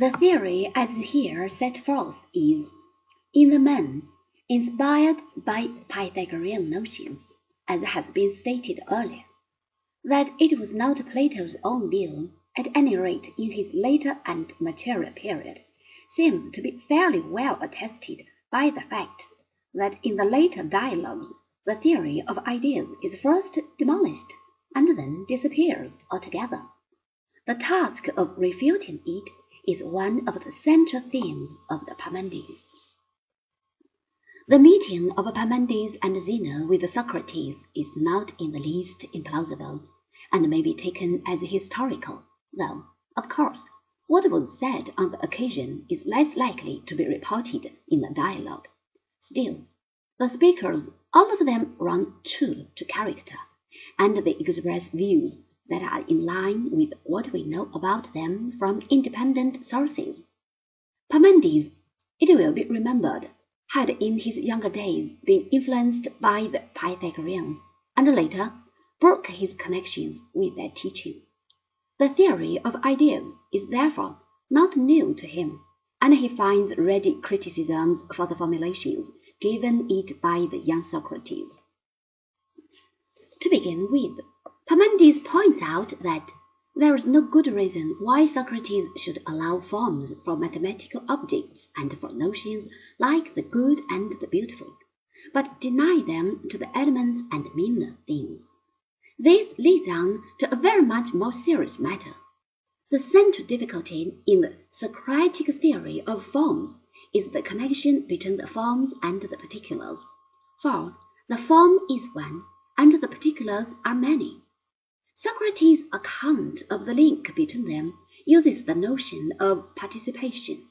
The theory as here set forth is, in the main, inspired by Pythagorean notions, as has been stated earlier. That it was not Plato's own view, at any rate in his later and maturer period, seems to be fairly well attested by the fact that in the later dialogues the theory of ideas is first demolished and then disappears altogether. The task of refuting it is one of the central themes of the Parmenides. The meeting of Parmenides and Zeno with Socrates is not in the least implausible, and may be taken as historical, though, of course, what was said on the occasion is less likely to be reported in the dialogue. Still, the speakers all of them run true to character, and they express views that are in line with what we know about them from independent sources. Parmenides, it will be remembered, had in his younger days been influenced by the Pythagoreans, and later broke his connections with their teaching. The theory of ideas is therefore not new to him, and he finds ready criticisms for the formulations given it by the young Socrates. To begin with, Parmenides points out that there is no good reason why Socrates should allow forms for mathematical objects and for notions like the good and the beautiful, but deny them to the elements and meaner things. This leads on to a very much more serious matter. The central difficulty in the Socratic theory of forms is the connection between the forms and the particulars, for the form is one and the particulars are many. Socrates' account of the link between them uses the notion of participation,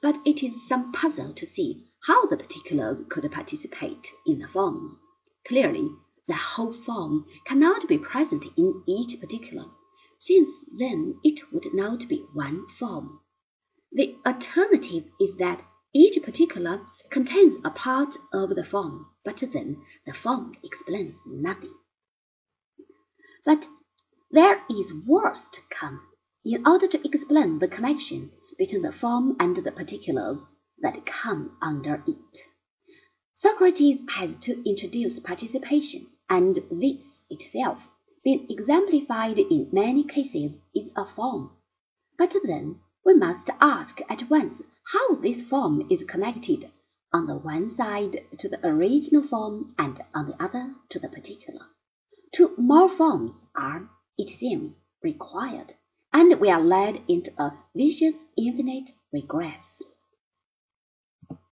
but it is some puzzle to see how the particulars could participate in the forms. Clearly, the whole form cannot be present in each particular, since then it would not be one form. The alternative is that each particular contains a part of the form, but then the form explains nothing. But there is worse to come, in order to explain the connection between the form and the particulars that come under it. Socrates has to introduce participation, and this itself, being exemplified in many cases, is a form. But then we must ask at once how this form is connected on the one side to the original form and on the other to the particular. Two more forms are it seems, required, and we are led into a vicious infinite regress.